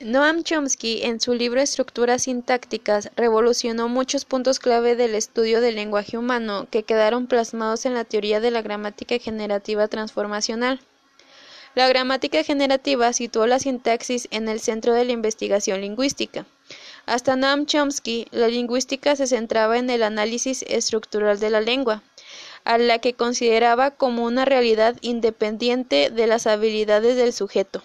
Noam Chomsky, en su libro Estructuras sintácticas, revolucionó muchos puntos clave del estudio del lenguaje humano que quedaron plasmados en la teoría de la gramática generativa transformacional. La gramática generativa situó la sintaxis en el centro de la investigación lingüística. Hasta Noam Chomsky, la lingüística se centraba en el análisis estructural de la lengua, a la que consideraba como una realidad independiente de las habilidades del sujeto.